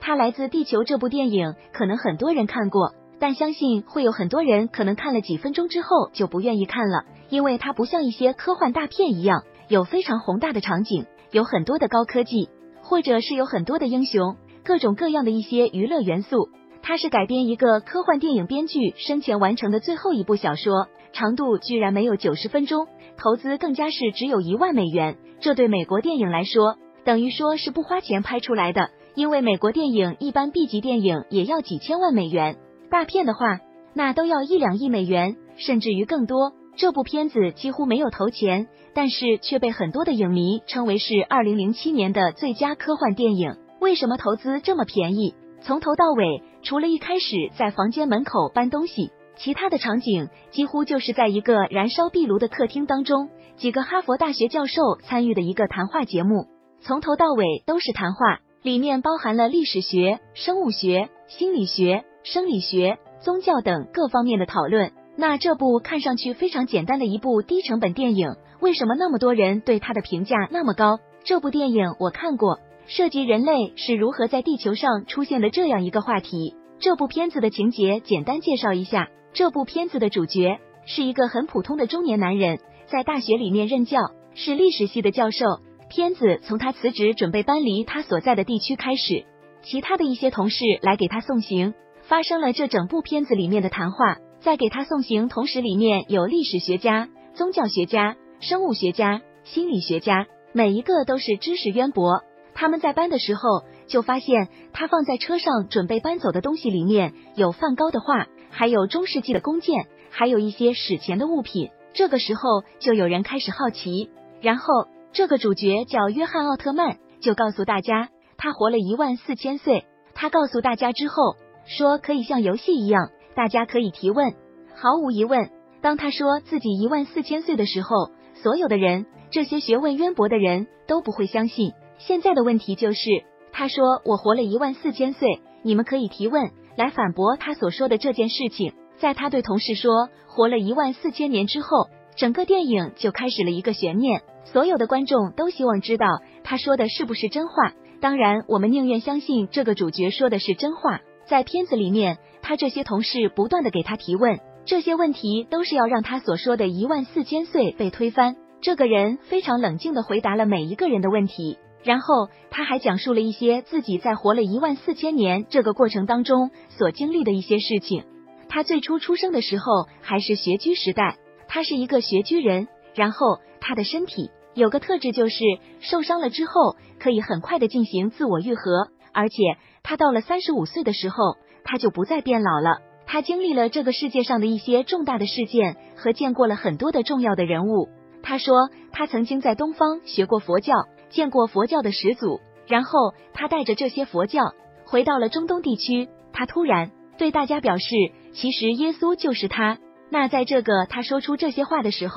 他来自地球这部电影可能很多人看过，但相信会有很多人可能看了几分钟之后就不愿意看了，因为它不像一些科幻大片一样有非常宏大的场景，有很多的高科技，或者是有很多的英雄，各种各样的一些娱乐元素。它是改编一个科幻电影编剧生前完成的最后一部小说，长度居然没有九十分钟，投资更加是只有一万美元，这对美国电影来说等于说是不花钱拍出来的。因为美国电影一般 B 级电影也要几千万美元，大片的话那都要一两亿美元，甚至于更多。这部片子几乎没有投钱，但是却被很多的影迷称为是二零零七年的最佳科幻电影。为什么投资这么便宜？从头到尾，除了一开始在房间门口搬东西，其他的场景几乎就是在一个燃烧壁炉的客厅当中，几个哈佛大学教授参与的一个谈话节目，从头到尾都是谈话。里面包含了历史学、生物学、心理学、生理学、宗教等各方面的讨论。那这部看上去非常简单的一部低成本电影，为什么那么多人对它的评价那么高？这部电影我看过，涉及人类是如何在地球上出现的这样一个话题。这部片子的情节简单介绍一下：这部片子的主角是一个很普通的中年男人，在大学里面任教，是历史系的教授。片子从他辞职准备搬离他所在的地区开始，其他的一些同事来给他送行，发生了这整部片子里面的谈话。在给他送行同时，里面有历史学家、宗教学家、生物学家、心理学家，每一个都是知识渊博。他们在搬的时候就发现，他放在车上准备搬走的东西里面有梵高的画，还有中世纪的弓箭，还有一些史前的物品。这个时候就有人开始好奇，然后。这个主角叫约翰奥特曼，就告诉大家他活了一万四千岁。他告诉大家之后说可以像游戏一样，大家可以提问。毫无疑问，当他说自己一万四千岁的时候，所有的人，这些学问渊博的人都不会相信。现在的问题就是，他说我活了一万四千岁，你们可以提问来反驳他所说的这件事情。在他对同事说活了一万四千年之后，整个电影就开始了一个悬念。所有的观众都希望知道他说的是不是真话。当然，我们宁愿相信这个主角说的是真话。在片子里面，他这些同事不断的给他提问，这些问题都是要让他所说的一万四千岁被推翻。这个人非常冷静的回答了每一个人的问题，然后他还讲述了一些自己在活了一万四千年这个过程当中所经历的一些事情。他最初出生的时候还是穴居时代，他是一个穴居人，然后他的身体。有个特质就是受伤了之后可以很快的进行自我愈合，而且他到了三十五岁的时候他就不再变老了。他经历了这个世界上的一些重大的事件和见过了很多的重要的人物。他说他曾经在东方学过佛教，见过佛教的始祖，然后他带着这些佛教回到了中东地区。他突然对大家表示，其实耶稣就是他。那在这个他说出这些话的时候。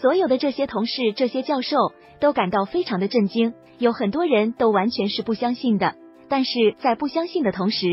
所有的这些同事、这些教授都感到非常的震惊，有很多人都完全是不相信的。但是在不相信的同时，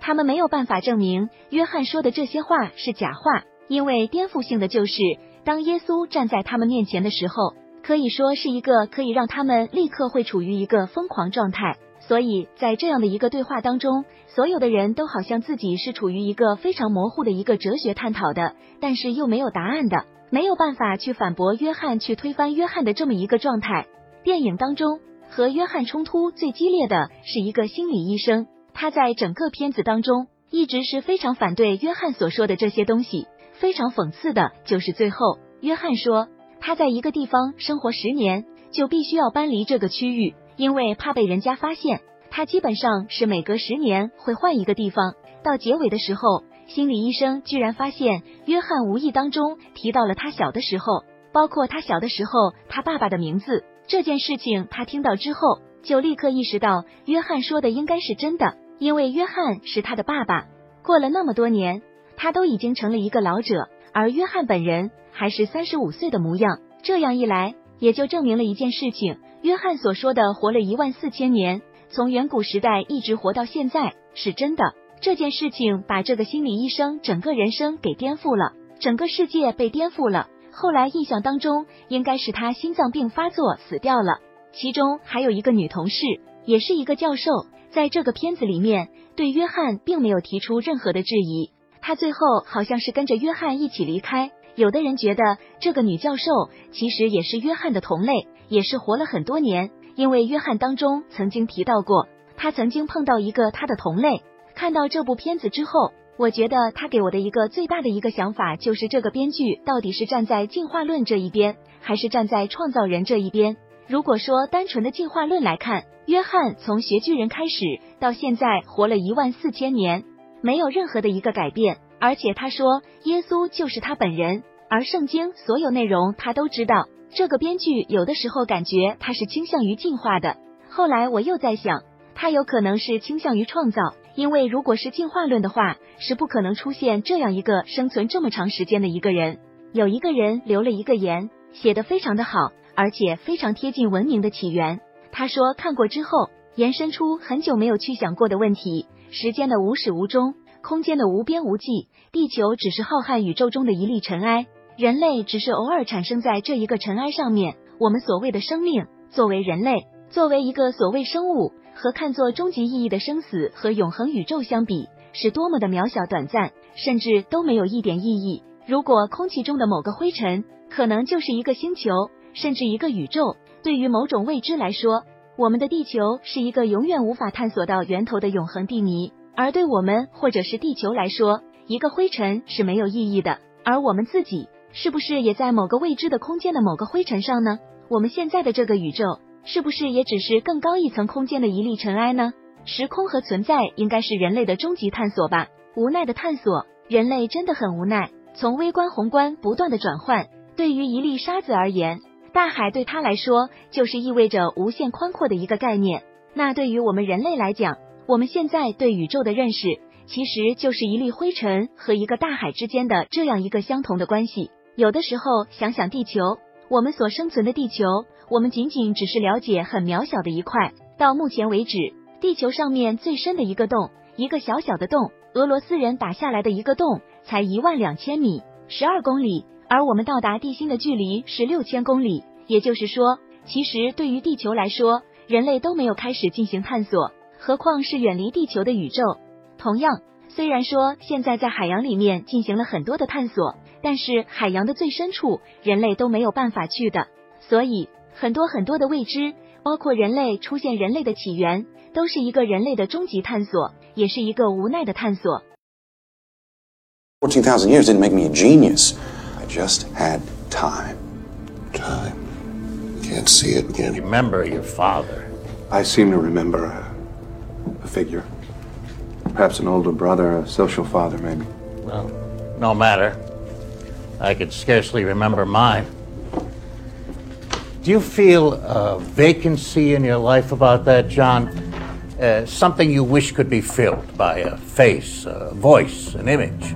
他们没有办法证明约翰说的这些话是假话，因为颠覆性的就是，当耶稣站在他们面前的时候，可以说是一个可以让他们立刻会处于一个疯狂状态。所以在这样的一个对话当中，所有的人都好像自己是处于一个非常模糊的一个哲学探讨的，但是又没有答案的。没有办法去反驳约翰，去推翻约翰的这么一个状态。电影当中和约翰冲突最激烈的是一个心理医生，他在整个片子当中一直是非常反对约翰所说的这些东西。非常讽刺的就是最后，约翰说他在一个地方生活十年就必须要搬离这个区域，因为怕被人家发现。他基本上是每隔十年会换一个地方。到结尾的时候。心理医生居然发现约翰无意当中提到了他小的时候，包括他小的时候他爸爸的名字这件事情。他听到之后就立刻意识到约翰说的应该是真的，因为约翰是他的爸爸。过了那么多年，他都已经成了一个老者，而约翰本人还是三十五岁的模样。这样一来，也就证明了一件事情：约翰所说的活了一万四千年，从远古时代一直活到现在是真的。这件事情把这个心理医生整个人生给颠覆了，整个世界被颠覆了。后来印象当中，应该是他心脏病发作死掉了。其中还有一个女同事，也是一个教授，在这个片子里面对约翰并没有提出任何的质疑。他最后好像是跟着约翰一起离开。有的人觉得这个女教授其实也是约翰的同类，也是活了很多年。因为约翰当中曾经提到过，他曾经碰到一个他的同类。看到这部片子之后，我觉得他给我的一个最大的一个想法就是，这个编剧到底是站在进化论这一边，还是站在创造人这一边？如果说单纯的进化论来看，约翰从学巨人开始到现在活了一万四千年，没有任何的一个改变，而且他说耶稣就是他本人，而圣经所有内容他都知道。这个编剧有的时候感觉他是倾向于进化的，后来我又在想，他有可能是倾向于创造，因为如果是进化论的话，是不可能出现这样一个生存这么长时间的一个人。有一个人留了一个言，写的非常的好，而且非常贴近文明的起源。他说看过之后，延伸出很久没有去想过的问题：时间的无始无终，空间的无边无际，地球只是浩瀚宇宙中的一粒尘埃。人类只是偶尔产生在这一个尘埃上面。我们所谓的生命，作为人类，作为一个所谓生物，和看作终极意义的生死和永恒宇宙相比，是多么的渺小、短暂，甚至都没有一点意义。如果空气中的某个灰尘，可能就是一个星球，甚至一个宇宙。对于某种未知来说，我们的地球是一个永远无法探索到源头的永恒地谜。而对我们或者是地球来说，一个灰尘是没有意义的。而我们自己。是不是也在某个未知的空间的某个灰尘上呢？我们现在的这个宇宙，是不是也只是更高一层空间的一粒尘埃呢？时空和存在应该是人类的终极探索吧？无奈的探索，人类真的很无奈。从微观宏观不断的转换，对于一粒沙子而言，大海对他来说就是意味着无限宽阔的一个概念。那对于我们人类来讲，我们现在对宇宙的认识，其实就是一粒灰尘和一个大海之间的这样一个相同的关系。有的时候想想地球，我们所生存的地球，我们仅仅只是了解很渺小的一块。到目前为止，地球上面最深的一个洞，一个小小的洞，俄罗斯人打下来的一个洞，才一万两千米，十二公里，而我们到达地心的距离是六千公里。也就是说，其实对于地球来说，人类都没有开始进行探索，何况是远离地球的宇宙。同样，虽然说现在在海洋里面进行了很多的探索。但是海洋的最深处，人类都没有办法去的，所以很多很多的未知，包括人类出现、人类的起源，都是一个人类的终极探索，也是一个无奈的探索。Fourteen thousand years didn't make me a genius. I just had time. Time. Can't see it again. Remember your father. I seem to remember a, a figure. Perhaps an older brother, a social father, maybe. Well, no matter. I could scarcely remember mine. Do you feel a vacancy in your life about that, John? Uh, something you wish could be filled by a face, a voice, an image?